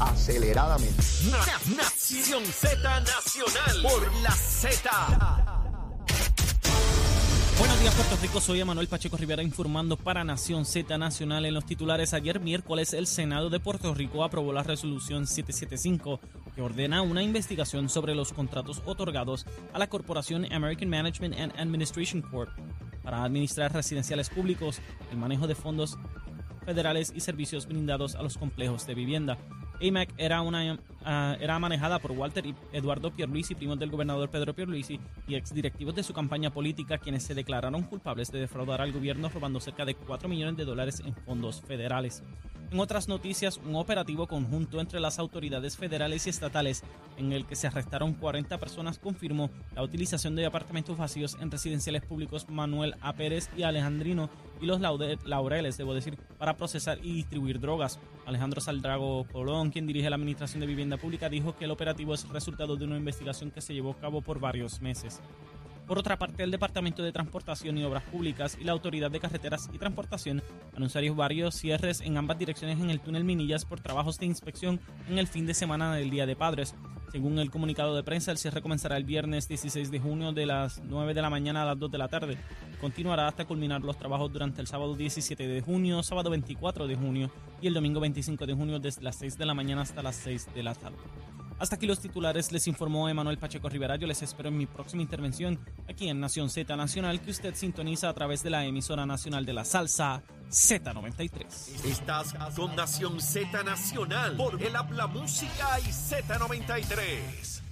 aceleradamente. Nación Z Nacional por la Z. Buenos días, Puerto Rico. Soy Emanuel Pacheco Rivera informando para Nación Z Nacional. En los titulares, ayer miércoles, el Senado de Puerto Rico aprobó la resolución 775 que ordena una investigación sobre los contratos otorgados a la corporación American Management and Administration Corp para administrar residenciales públicos, el manejo de fondos federales y servicios brindados a los complejos de vivienda. AMAC era, una, ah, era manejada por Walter y Eduardo Pierluisi, primos del gobernador Pedro Pierluisi, y exdirectivos de su campaña política, quienes se declararon culpables de defraudar al gobierno robando cerca de 4 millones de dólares en fondos federales. En otras noticias, un operativo conjunto entre las autoridades federales y estatales en el que se arrestaron 40 personas confirmó la utilización de apartamentos vacíos en residenciales públicos Manuel A. Pérez y Alejandrino y los Laureles, debo decir, para procesar y distribuir drogas. Alejandro Saldrago Colón, quien dirige la Administración de Vivienda Pública, dijo que el operativo es resultado de una investigación que se llevó a cabo por varios meses. Por otra parte, el Departamento de Transportación y Obras Públicas y la Autoridad de Carreteras y Transportación anunciaron varios cierres en ambas direcciones en el túnel Minillas por trabajos de inspección en el fin de semana del Día de Padres. Según el comunicado de prensa, el cierre comenzará el viernes 16 de junio de las 9 de la mañana a las 2 de la tarde. Continuará hasta culminar los trabajos durante el sábado 17 de junio, sábado 24 de junio y el domingo 25 de junio desde las 6 de la mañana hasta las 6 de la tarde. Hasta aquí los titulares, les informó Emanuel Pacheco Rivera. Yo les espero en mi próxima intervención aquí en Nación Z Nacional, que usted sintoniza a través de la emisora nacional de la salsa Z93. Estás con Nación Z Nacional por el Habla Música y Z93.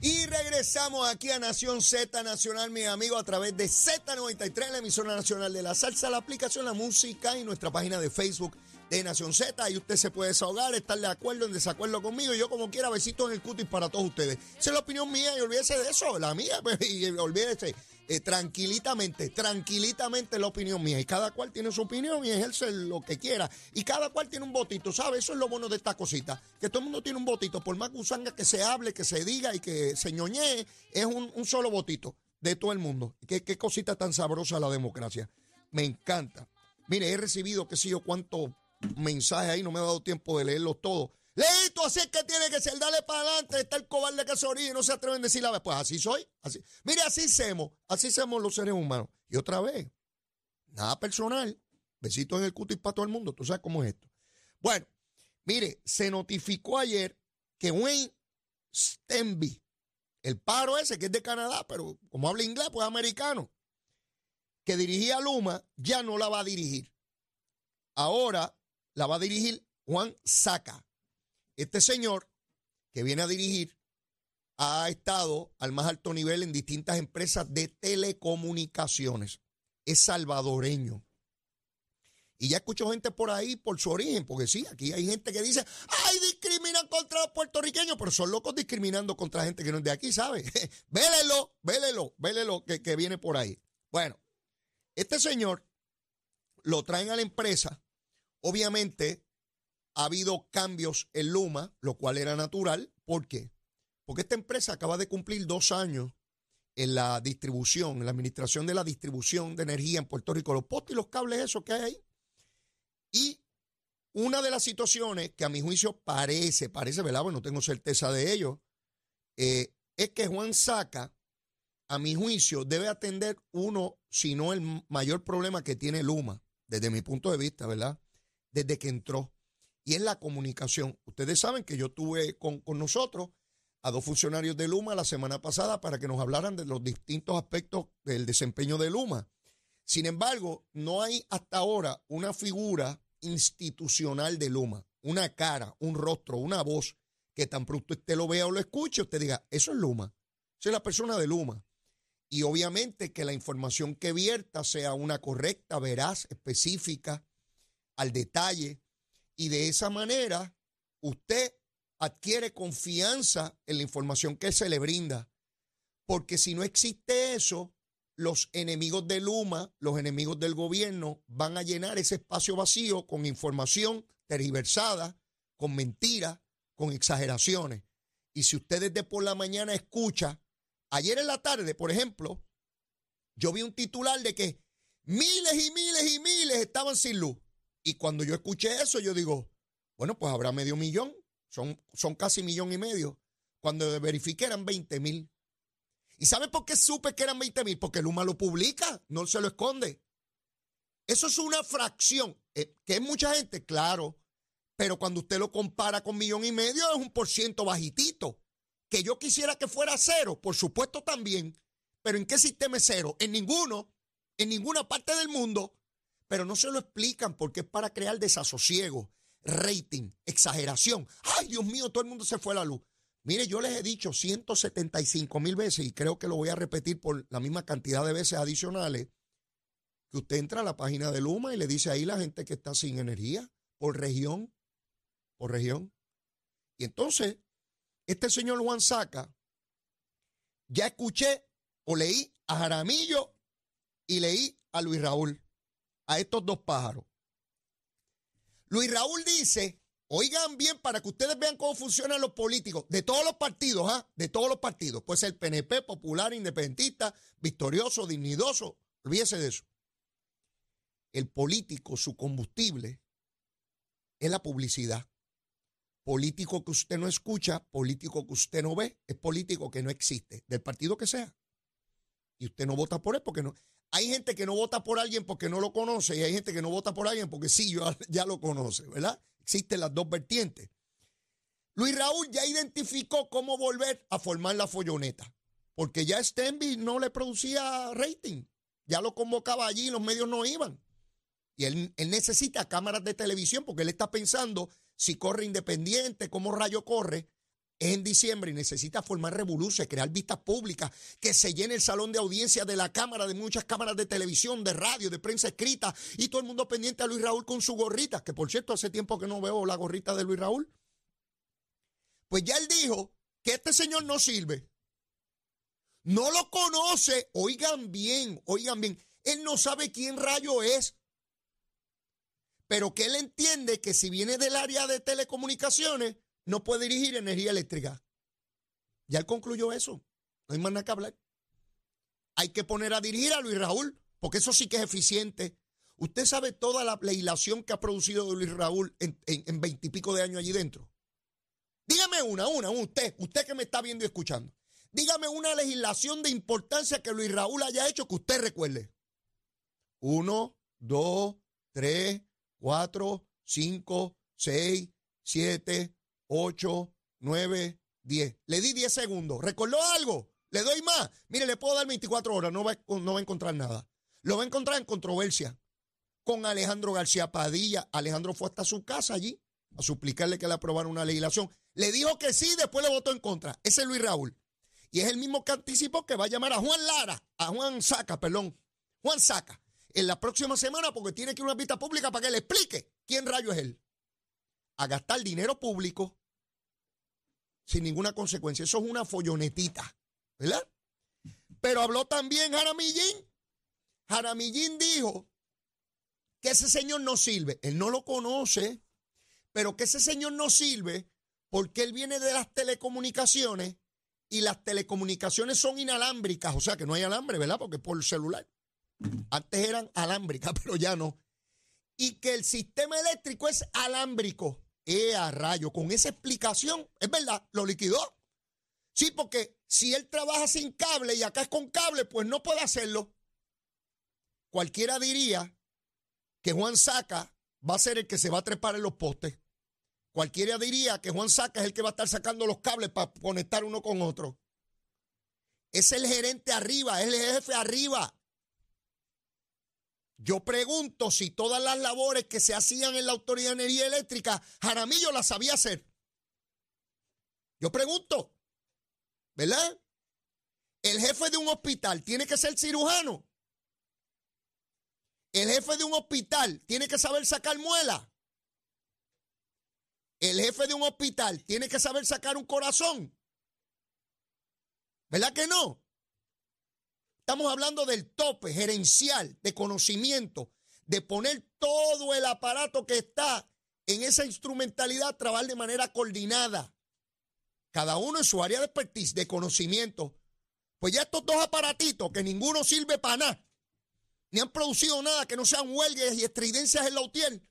Y regresamos aquí a Nación Z Nacional, mi amigo, a través de Z93, la emisora nacional de la salsa, la aplicación La Música y nuestra página de Facebook de Nación Z. Y usted se puede desahogar, estar de acuerdo, en desacuerdo conmigo. Yo, como quiera, besitos en el cutis para todos ustedes. Esa es la opinión mía y olvídese de eso, la mía. Pues, y olvídese. Eh, tranquilitamente, tranquilitamente la opinión mía. Y cada cual tiene su opinión y ejerce lo que quiera. Y cada cual tiene un votito, ¿sabes? Eso es lo bueno de esta cosita. Que todo el mundo tiene un votito. Por más que que se hable, que se diga y que se ñoñee, es un, solo votito de todo el mundo. ¿Qué, qué cosita tan sabrosa la democracia. Me encanta. Mire, he recibido, qué sé yo, cuánto mensajes ahí, no me ha dado tiempo de leerlos todos. Leito, así es que tiene que ser, dale para adelante, está el cobarde que se orilla no se atreven a decir la vez. Pues así soy, así. Mire, así somos, así somos los seres humanos. Y otra vez, nada personal, besitos en el cutis para todo el mundo, tú sabes cómo es esto. Bueno, mire, se notificó ayer que Wayne Stenby, el paro ese que es de Canadá, pero como habla inglés, pues americano, que dirigía Luma, ya no la va a dirigir. Ahora la va a dirigir Juan Saca. Este señor que viene a dirigir ha estado al más alto nivel en distintas empresas de telecomunicaciones. Es salvadoreño. Y ya escucho gente por ahí por su origen, porque sí, aquí hay gente que dice, ay, discriminan contra los puertorriqueños, pero son locos discriminando contra gente que no es de aquí, ¿sabe? vélelo, vélelo, vélelo que, que viene por ahí. Bueno, este señor lo traen a la empresa Obviamente ha habido cambios en Luma, lo cual era natural. ¿Por qué? Porque esta empresa acaba de cumplir dos años en la distribución, en la administración de la distribución de energía en Puerto Rico, los postes y los cables, esos que hay ahí. Y una de las situaciones que a mi juicio parece, parece, ¿verdad? Bueno, no tengo certeza de ello, eh, es que Juan Saca, a mi juicio, debe atender uno, si no el mayor problema que tiene Luma, desde mi punto de vista, ¿verdad? Desde que entró. Y es la comunicación. Ustedes saben que yo tuve con, nosotros a dos funcionarios de Luma la semana pasada para que nos hablaran de los distintos aspectos del desempeño de Luma. Sin embargo, no hay hasta ahora una figura institucional de Luma, una cara, un rostro, una voz que tan pronto usted lo vea o lo escuche, usted diga, eso es Luma, esa es la persona de Luma. Y obviamente que la información que vierta sea una correcta, veraz, específica, al detalle y de esa manera usted adquiere confianza en la información que se le brinda. Porque si no existe eso, los enemigos de Luma, los enemigos del gobierno van a llenar ese espacio vacío con información tergiversada, con mentiras, con exageraciones. Y si usted desde por la mañana escucha, ayer en la tarde, por ejemplo, yo vi un titular de que miles y miles y miles estaban sin luz. Y cuando yo escuché eso, yo digo, bueno, pues habrá medio millón son, son casi millón y medio. Cuando verifiqué eran 20 mil. ¿Y sabe por qué supe que eran 20 mil? Porque Luma lo publica, no se lo esconde. Eso es una fracción, eh, que es mucha gente, claro, pero cuando usted lo compara con millón y medio es un por ciento bajitito. Que yo quisiera que fuera cero, por supuesto también, pero ¿en qué sistema es cero? En ninguno, en ninguna parte del mundo, pero no se lo explican porque es para crear desasosiego, rating, exageración. Ay, Dios mío, todo el mundo se fue a la luz. Mire, yo les he dicho 175 mil veces y creo que lo voy a repetir por la misma cantidad de veces adicionales, que usted entra a la página de Luma y le dice ahí la gente que está sin energía por región, por región. Y entonces, este señor Juan Saca, ya escuché o leí a Jaramillo y leí a Luis Raúl, a estos dos pájaros. Luis Raúl dice Oigan bien para que ustedes vean cómo funcionan los políticos de todos los partidos, ¿ah? De todos los partidos. Puede ser PNP, popular, independentista, victorioso, dignidoso. Olvídese de eso. El político, su combustible, es la publicidad. Político que usted no escucha, político que usted no ve, es político que no existe, del partido que sea. Y usted no vota por él porque no. Hay gente que no vota por alguien porque no lo conoce y hay gente que no vota por alguien porque sí, ya lo conoce, ¿verdad? Existen las dos vertientes. Luis Raúl ya identificó cómo volver a formar la folloneta, porque ya Stenby no le producía rating, ya lo convocaba allí y los medios no iban. Y él, necesita cámaras de televisión porque él está pensando si corre independiente, cómo rayo corre, en diciembre y necesita formar revoluciones, crear vistas públicas, que se llene el salón de audiencia de la Cámara, de muchas cámaras de televisión, de radio, de prensa escrita, y todo el mundo pendiente a Luis Raúl con su gorrita, que por cierto hace tiempo que no veo la gorrita de Luis Raúl. Pues ya él dijo que este señor no sirve. No lo conoce, oigan bien, oigan bien, él no sabe quién rayo es, pero que él entiende que si viene del área de telecomunicaciones, no puede dirigir energía eléctrica. Ya él concluyó eso. No hay más nada que hablar. Hay que poner a dirigir a Luis Raúl, porque eso sí que es eficiente. Usted sabe toda la legislación que ha producido Luis Raúl en veintipico de años allí dentro. Dígame una, una, usted, usted que me está viendo y escuchando. Dígame una legislación de importancia que Luis Raúl haya hecho que usted recuerde. Uno, dos, tres, cuatro, cinco, seis, siete, 8, 9, 10. Le di 10 segundos. ¿Recordó algo? Le doy más. Mire, le puedo dar 24 horas, no va, no va a encontrar nada. Lo va a encontrar en controversia con Alejandro García Padilla. Alejandro fue hasta su casa allí a suplicarle que le aprobara una legislación. Le dijo que sí, después le votó en contra. Ese es Luis Raúl. Y es el mismo que anticipó que va a llamar a Juan Lara, a Juan Saca, perdón, Juan Saca, en la próxima semana porque tiene que ir a una vista pública para que le explique quién rayo es él a gastar dinero público sin ninguna consecuencia. Eso es una follonetita, ¿verdad? Pero habló también Jaramillín. Jaramillín dijo que ese señor no sirve. Él no lo conoce, pero que ese señor no sirve porque él viene de las telecomunicaciones y las telecomunicaciones son inalámbricas, o sea que no hay alambre, ¿verdad? Porque por celular. Antes eran alámbricas, pero ya no. Y que el sistema eléctrico es alámbrico. ¡Eh, a rayo! Con esa explicación, es verdad, lo liquidó. Sí, porque si él trabaja sin cable y acá es con cable, pues no puede hacerlo. Cualquiera diría que Juan Saca va a ser el que se va a trepar en los postes. Cualquiera diría que Juan Saca es el que va a estar sacando los cables para conectar uno con otro. Es el gerente arriba, es el jefe arriba. Yo pregunto si todas las labores que se hacían en la Autoridad de Energía Eléctrica, Jaramillo las sabía hacer. Yo pregunto, ¿verdad? El jefe de un hospital tiene que ser cirujano. El jefe de un hospital tiene que saber sacar muela. El jefe de un hospital tiene que saber sacar un corazón. ¿Verdad que no? Estamos hablando del tope gerencial de conocimiento, de poner todo el aparato que está en esa instrumentalidad a trabajar de manera coordinada. Cada uno en su área de expertise, de conocimiento. Pues ya estos dos aparatitos, que ninguno sirve para nada, ni han producido nada que no sean huelgas y estridencias en la UTIER,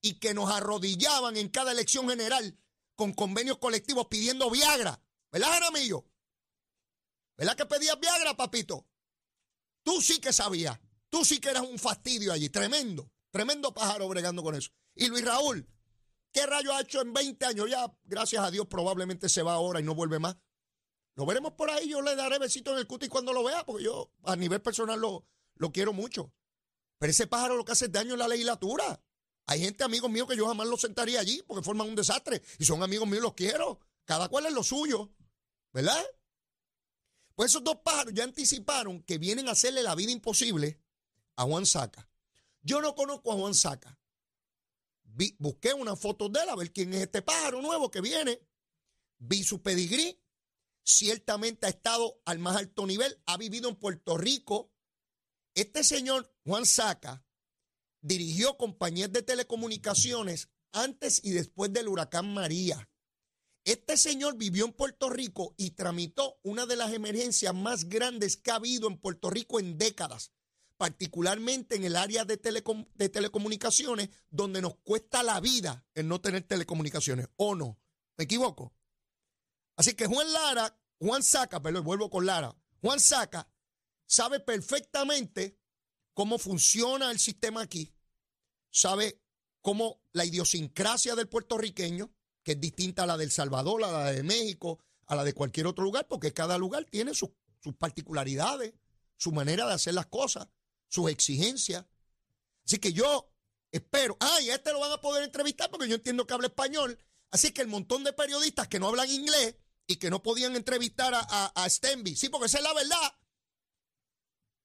y que nos arrodillaban en cada elección general con convenios colectivos pidiendo Viagra. ¿Verdad, Jaramillo? ¿Verdad que pedías Viagra, papito? Tú sí que sabías. Tú sí que eras un fastidio allí. Tremendo. Tremendo pájaro bregando con eso. Y Luis Raúl, ¿qué rayo ha hecho en 20 años? Ya, gracias a Dios, probablemente se va ahora y no vuelve más. Lo veremos por ahí. Yo le daré besito en el cutis cuando lo vea, porque yo a nivel personal lo, lo quiero mucho. Pero ese pájaro lo que hace es daño en la legislatura. Hay gente, amigos míos, que yo jamás los sentaría allí porque forman un desastre. Y son amigos míos, los quiero. Cada cual es lo suyo. ¿Verdad? Pues esos dos pájaros ya anticiparon que vienen a hacerle la vida imposible a Juan Saca. Yo no conozco a Juan Saca. busqué una foto de él a ver quién es este pájaro nuevo que viene. Vi su pedigrí. Ciertamente ha estado al más alto nivel. Ha vivido en Puerto Rico. Este señor, Juan Saca, dirigió compañías de telecomunicaciones antes y después del huracán María. Este señor vivió en Puerto Rico y tramitó una de las emergencias más grandes que ha habido en Puerto Rico en décadas, particularmente en el área de, de telecomunicaciones, donde nos cuesta la vida el no tener telecomunicaciones. ¿O no? ¿Me equivoco? Así que Juan Lara, Juan Saca, perdón, vuelvo con Lara. Juan Saca sabe perfectamente cómo funciona el sistema aquí, sabe cómo la idiosincrasia del puertorriqueño, que es distinta a la del Salvador, a la de México, a la de cualquier otro lugar, porque cada lugar tiene sus, particularidades, su manera de hacer las cosas, sus exigencias. Así que yo espero, ah, y a este lo van a poder entrevistar porque yo entiendo que habla español. Así que el montón de periodistas que no hablan inglés y que no podían entrevistar a, a, a Stenby, sí, porque esa es la verdad.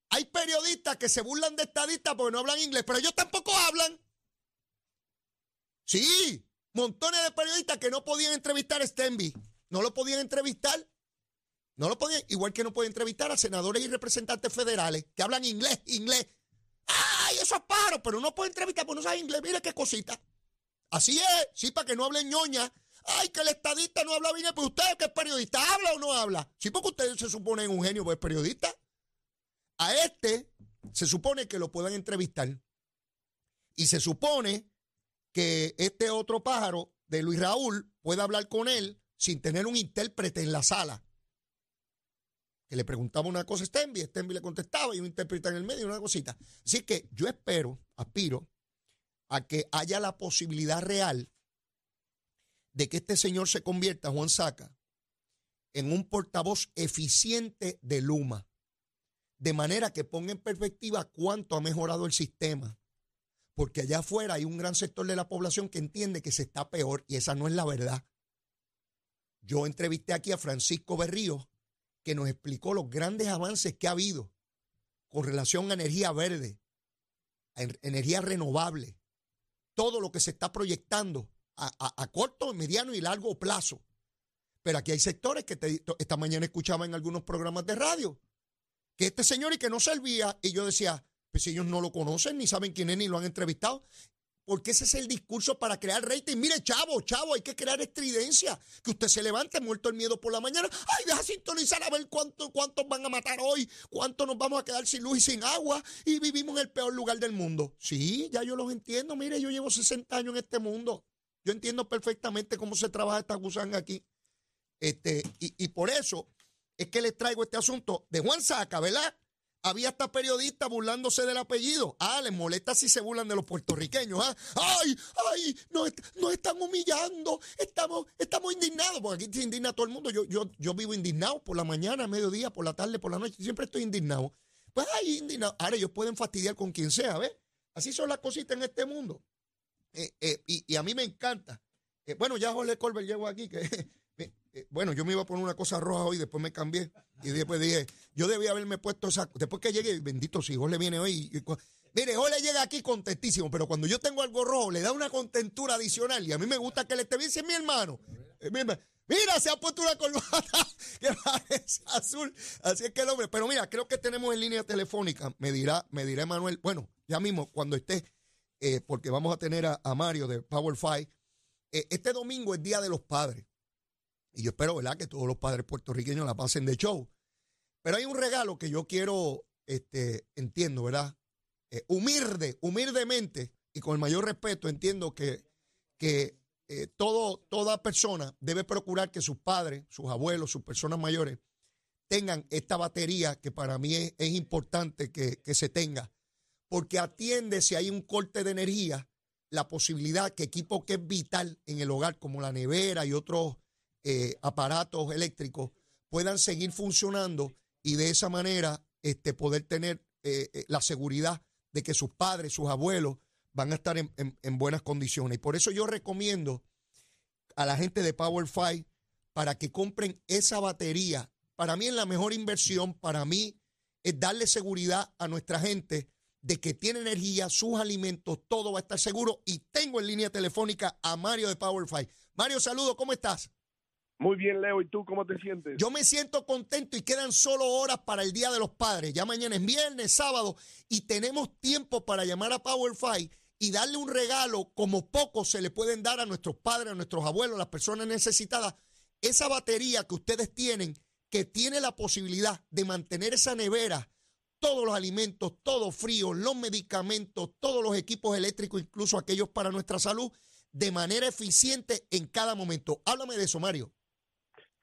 Hay periodistas que se burlan de estadistas porque no hablan inglés, pero ellos tampoco hablan. Sí, montones de periodistas que no podían entrevistar a Stenby. No lo podían entrevistar. No lo podían, igual que no pueden entrevistar a senadores y representantes federales que hablan inglés, inglés. ¡Ay, eso es paro! Pero no puede entrevistar porque no sabe inglés. Mire qué cosita. Así es, sí, para que no hablen ñoña. Ay, que el estadista no habla bien, pues usted que es periodista, ¿habla o no habla? Sí, porque usted se supone un genio, pues periodista. A este se supone que lo puedan entrevistar. Y se supone que este otro pájaro de Luis Raúl pueda hablar con él sin tener un intérprete en la sala. Que le preguntaba una cosa a Stenby, Stenby le contestaba y un intérprete en el medio, una cosita. Así que yo espero, aspiro, a que haya la posibilidad real de que este señor se convierta, Juan Saca, en un portavoz eficiente de Luma de manera que ponga en perspectiva cuánto ha mejorado el sistema. Porque allá afuera hay un gran sector de la población que entiende que se está peor y esa no es la verdad. Yo entrevisté aquí a Francisco Berrío, que nos explicó los grandes avances que ha habido con relación a energía verde, a energía renovable, todo lo que se está proyectando a, corto, mediano y largo plazo. Pero aquí hay sectores que esta mañana escuchaba en algunos programas de radio que este señor y que no servía. Y yo decía, pues ellos no lo conocen, ni saben quién es, ni lo han entrevistado. Porque ese es el discurso para crear rating. Mire, chavo, chavo, hay que crear estridencia. Que usted se levante muerto el miedo por la mañana. Ay, deja sintonizar a ver cuántos van a matar hoy, cuántos nos vamos a quedar sin luz y sin agua. Y vivimos en el peor lugar del mundo. Sí, ya yo los entiendo. Mire, yo llevo 60 años en este mundo. Yo entiendo perfectamente cómo se trabaja esta gusanga aquí. Este, y por eso es que les traigo este asunto de Juan Saca, ¿verdad? Había hasta periodistas burlándose del apellido. Ah, les molesta si se burlan de los puertorriqueños. ¿ah? ¡Ay! ¡Ay! Nos, están humillando. Estamos, estamos indignados. Porque aquí se indigna todo el mundo. Yo, yo, yo vivo indignado por la mañana, mediodía, por la tarde, por la noche. Siempre estoy indignado. Pues ay, indignado. Ahora ellos pueden fastidiar con quien sea, ¿ves? Así son las cositas en este mundo. Eh, eh, y, a mí me encanta. Eh, bueno, ya Jorge Colbert llegó aquí, que bueno, yo me iba a poner una cosa roja hoy, después me cambié. Y después dije, yo debía haberme puesto esa. Después que llegue, bendito si le viene hoy. mire, le llega aquí contentísimo, pero cuando yo tengo algo rojo, le da una contentura adicional. Y a mí me gusta que le esté bien, si es mi hermano. Eh, mira, se ha puesto una corbata que parece azul. Así es que el hombre. Pero mira, creo que tenemos en línea telefónica. Me dirá, me dirá Manuel. Bueno, ya mismo, cuando esté, eh, porque vamos a tener a Mario de Power Five. este domingo es Día de los Padres. Y yo espero, ¿verdad?, que todos los padres puertorriqueños la pasen de show. Pero hay un regalo que yo quiero, este, entiendo, ¿verdad? Eh, humilde, humildemente y con el mayor respeto, entiendo que, que eh, todo, toda persona debe procurar que sus padres, sus abuelos, sus personas mayores tengan esta batería que para mí es, importante que, se tenga, porque atiende si hay un corte de energía la posibilidad que equipo que es vital en el hogar, como la nevera y otros eh, aparatos eléctricos, puedan seguir funcionando y de esa manera este, poder tener eh, eh, la seguridad de que sus padres, sus abuelos van a estar en, en, buenas condiciones. Y por eso yo recomiendo a la gente de Power para que compren esa batería. Para mí es la mejor inversión, para mí es darle seguridad a nuestra gente de que tiene energía, sus alimentos, todo va a estar seguro. Y tengo en línea telefónica a Mario de Power Mario, saludo, ¿cómo estás? Muy bien, Leo. ¿Y tú cómo te sientes? Yo me siento contento y quedan solo horas para el Día de los Padres. Ya mañana es viernes, sábado, y tenemos tiempo para llamar a PowerFi y darle un regalo como poco se le pueden dar a nuestros padres, a nuestros abuelos, a las personas necesitadas. Esa batería que ustedes tienen, que tiene la posibilidad de mantener esa nevera, todos los alimentos, todo frío, los medicamentos, todos los equipos eléctricos, incluso aquellos para nuestra salud, de manera eficiente en cada momento. Háblame de eso, Mario.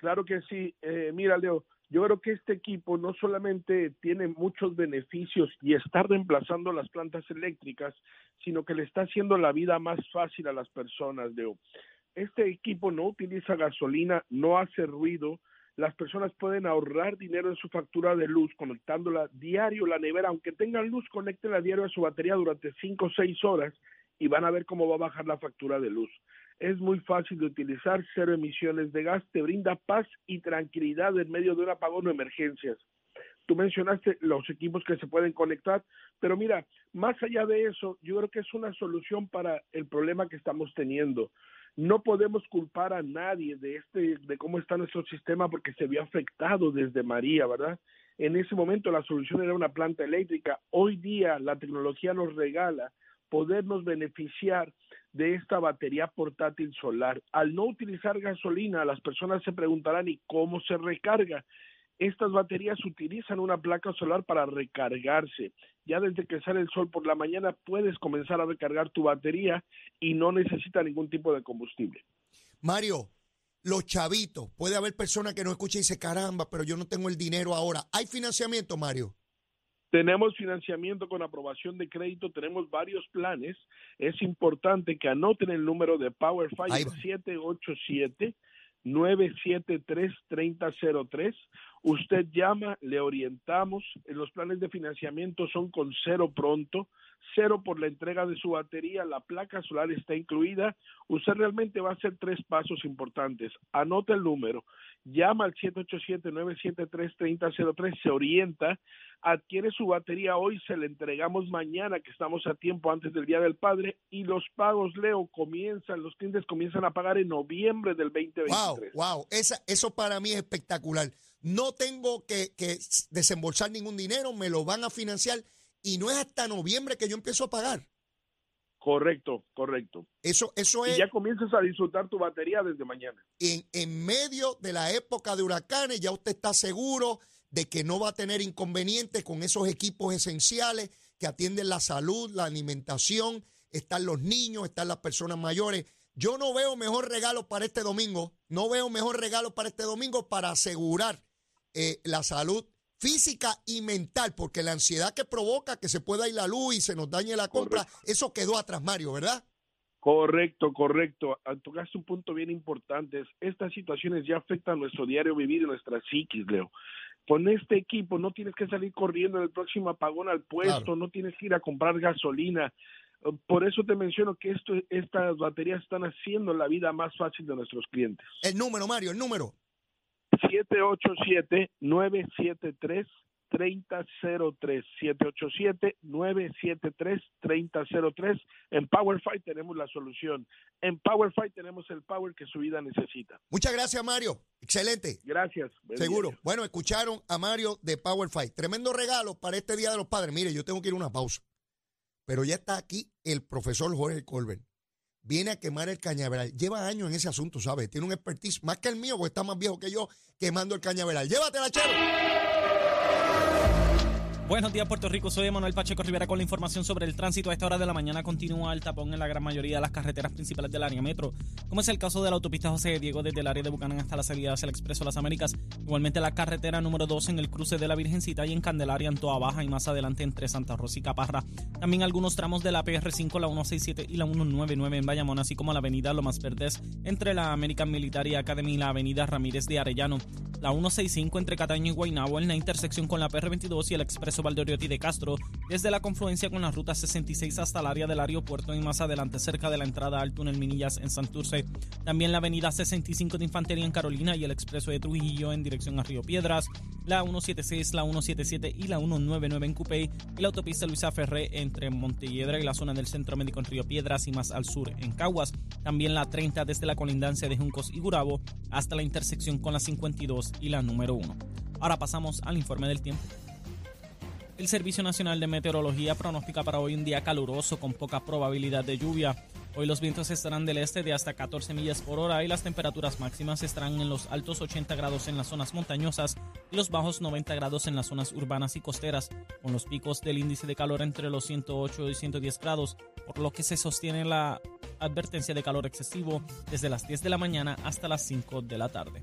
Claro que sí. Eh, mira, Leo, yo creo que este equipo no solamente tiene muchos beneficios y está reemplazando las plantas eléctricas, sino que le está haciendo la vida más fácil a las personas, Leo. Este equipo no utiliza gasolina, no hace ruido, las personas pueden ahorrar dinero en su factura de luz conectándola diario la nevera, aunque tengan luz, conéctenla diario a su batería durante 5 o 6 horas y van a ver cómo va a bajar la factura de luz es muy fácil de utilizar, cero emisiones de gas, te brinda paz y tranquilidad en medio de un apagón o emergencias. Tú mencionaste los equipos que se pueden conectar, pero mira, más allá de eso, yo creo que es una solución para el problema que estamos teniendo. No podemos culpar a nadie de este de cómo está nuestro sistema porque se vio afectado desde María, ¿verdad? En ese momento la solución era una planta eléctrica. Hoy día la tecnología nos regala podernos beneficiar de esta batería portátil solar. Al no utilizar gasolina, las personas se preguntarán ¿y cómo se recarga? Estas baterías utilizan una placa solar para recargarse. Ya desde que sale el sol por la mañana puedes comenzar a recargar tu batería y no necesita ningún tipo de combustible. Mario, los chavitos, puede haber personas que no escuchen y dicen, caramba, pero yo no tengo el dinero ahora. ¿Hay financiamiento, Mario? Tenemos financiamiento con aprobación de crédito, tenemos varios planes. Es importante que anoten el número de PowerFi 787 973 3003. Usted llama, le orientamos. Los planes de financiamiento son con cero pronto, cero por la entrega de su batería, la placa solar está incluida. Usted realmente va a hacer tres pasos importantes. Anota el número, llama al 787-973-3003, se orienta, adquiere su batería hoy, se le entregamos mañana, que estamos a tiempo antes del Día del Padre, y los pagos, Leo, comienzan, los clientes comienzan a pagar en noviembre del 2023. Wow, wow, Esa, eso para mí es espectacular. No tengo que, que desembolsar ningún dinero, me lo van a financiar y no es hasta noviembre que yo empiezo a pagar. Correcto, correcto. Eso, eso es. Y ya comienzas a disfrutar tu batería desde mañana. En, en medio de la época de huracanes, ya usted está seguro de que no va a tener inconvenientes con esos equipos esenciales que atienden la salud, la alimentación, están los niños, están las personas mayores. Yo no veo mejor regalo para este domingo, no veo mejor regalo para este domingo para asegurar eh, la salud física y mental, porque la ansiedad que provoca que se pueda ir la luz y se nos dañe la compra, eso quedó atrás, Mario, ¿verdad? Correcto, correcto. Tocaste un punto bien importante. Estas situaciones ya afectan nuestro diario vivir y nuestra psiquis, Leo. Con este equipo no tienes que salir corriendo en el próximo apagón al puesto, no tienes que ir a comprar gasolina. Por eso te menciono que esto, estas baterías están haciendo la vida más fácil de nuestros clientes. El número, Mario, el número. 787-973-3003. 787-973-3003. En PowerFi tenemos la solución. En PowerFi tenemos el power que su vida necesita. Muchas gracias, Mario. Excelente. Gracias. Seguro. Bueno, escucharon a Mario de PowerFi. Tremendo regalo para este Día de los Padres. Mire, yo tengo que ir a una pausa. Pero ya está aquí el profesor Jorge Colbert viene a quemar el cañaveral. Lleva años en ese asunto, ¿sabes? Tiene un expertise más que el mío, porque está más viejo que yo quemando el cañaveral. Llévatela, chero. Buenos días, Puerto Rico. Soy Manuel Pacheco Rivera con la información sobre el tránsito. A esta hora de la mañana continúa el tapón en la gran mayoría de las carreteras principales del área metro, como es el caso de la autopista José Diego desde el área de Bucanán hasta la salida hacia el Expreso Las Américas. Igualmente la carretera número 2 en el cruce de la Virgencita y en Candelaria en Toa Baja y más adelante entre Santa Rosa y Caparra. También algunos tramos de la PR5, la 167 y la 199 en Bayamón, así como la avenida Lomas Verdes entre la American Military Academy y la avenida Ramírez de Arellano. La 165 entre Cataño y Guaynabo en la intersección con la PR22 y el Expreso Valdoriotti de Castro, desde la confluencia con la ruta 66 hasta el área del aeropuerto y más adelante cerca de la entrada al túnel Minillas en Santurce. También la avenida 65 de Infantería en Carolina y el expreso de Trujillo en dirección a Río Piedras, la 176, la 177 y la 199 en Cupey y la autopista Luisa Ferré entre Montelledra y la zona del Centro Médico en Río Piedras y más al sur en Caguas. También la 30 desde la colindancia de Juncos y Gurabo hasta la intersección con la 52 y la número 1. Ahora pasamos al informe del tiempo. El Servicio Nacional de Meteorología pronostica para hoy un día caluroso con poca probabilidad de lluvia. Hoy los vientos estarán del este de hasta 14 millas por hora y las temperaturas máximas estarán en los altos 80 grados en las zonas montañosas y los bajos 90 grados en las zonas urbanas y costeras, con los picos del índice de calor entre los 108 y 110 grados, por lo que se sostiene la advertencia de calor excesivo desde las 10 de la mañana hasta las 5 de la tarde.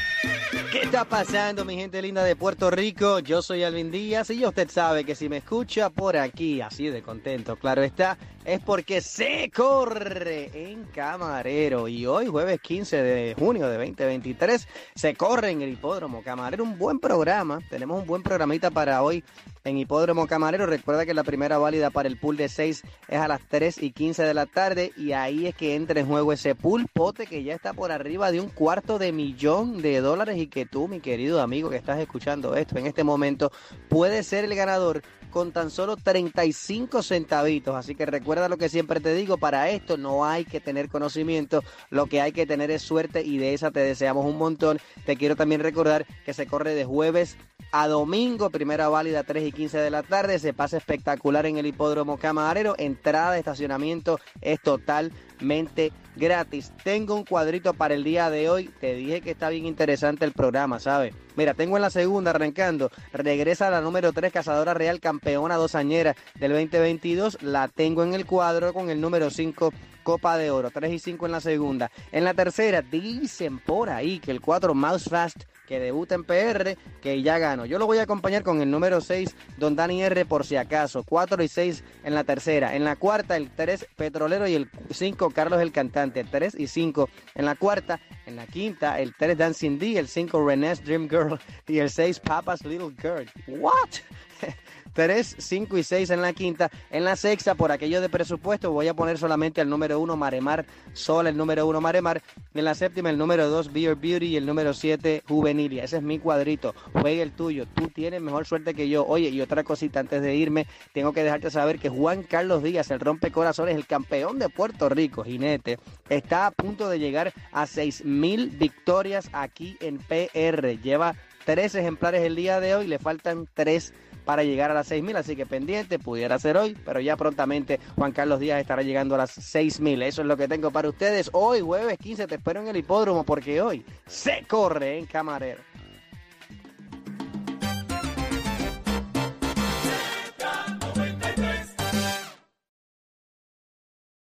¿Qué está pasando, mi gente linda de Puerto Rico? Yo soy Alvin Díaz y usted sabe que si me escucha por aquí, así de contento, claro está, es porque se corre en Camarero. Y hoy, jueves 15 de junio de 2023, se corre en el Hipódromo Camarero. Un buen programa, tenemos un buen programita para hoy en Hipódromo Camarero. Recuerda que la primera válida para el pool de 6 es a las 3 y 15 de la tarde y ahí es que entra en juego ese pool pote que ya está por arriba de un cuarto de millón de dólares y que tú, mi querido amigo que estás escuchando esto en este momento, puedes ser el ganador con tan solo 35 centavitos. Así que recuerda lo que siempre te digo, para esto no hay que tener conocimiento, lo que hay que tener es suerte y de esa te deseamos un montón. Te quiero también recordar que se corre de jueves a domingo, primera válida 3 y 15 de la tarde, se pasa espectacular en el hipódromo camarero, entrada de estacionamiento es totalmente gratis. Tengo un cuadrito para el día de hoy, te dije que está bien interesante el programa, ¿sabes? Mira, tengo en la segunda arrancando, regresa la número 3, Cazadora Real, campeona dosañera del 2022, la tengo en el cuadro con el número 5, Copa de Oro, 3 y 5 en la segunda. En la tercera, dicen por ahí que el 4, Mouse Fast, que debuta en PR, que ya ganó. Yo lo voy a acompañar con el número 6, Don Dani R, por si acaso. 4 y 6 en la tercera. En la cuarta, el 3, Petrolero y el 5, Carlos el Cantante. 3 y 5 en la cuarta. En la quinta, el 3, Dancing D, el 5, René's Dream Girl y el 6, Papa's Little Girl. ¿What? 3, 5 y 6 en la quinta. En la sexta, por aquello de presupuesto, voy a poner solamente el número 1, Maremar, sola el número 1, Maremar. En la séptima, el número 2, Beer Beauty y el número 7, Juvenilia. Ese es mi cuadrito. Juegue el tuyo. Tú tienes mejor suerte que yo. Oye, y otra cosita antes de irme, tengo que dejarte saber que Juan Carlos Díaz, el rompecorazones, el campeón de Puerto Rico, jinete, está a punto de llegar a 6 mil victorias aquí en PR. Lleva tres ejemplares el día de hoy, le faltan tres para llegar a las 6.000, así que pendiente, pudiera ser hoy, pero ya prontamente Juan Carlos Díaz estará llegando a las 6.000. Eso es lo que tengo para ustedes. Hoy, jueves 15, te espero en el hipódromo porque hoy se corre en Camarero.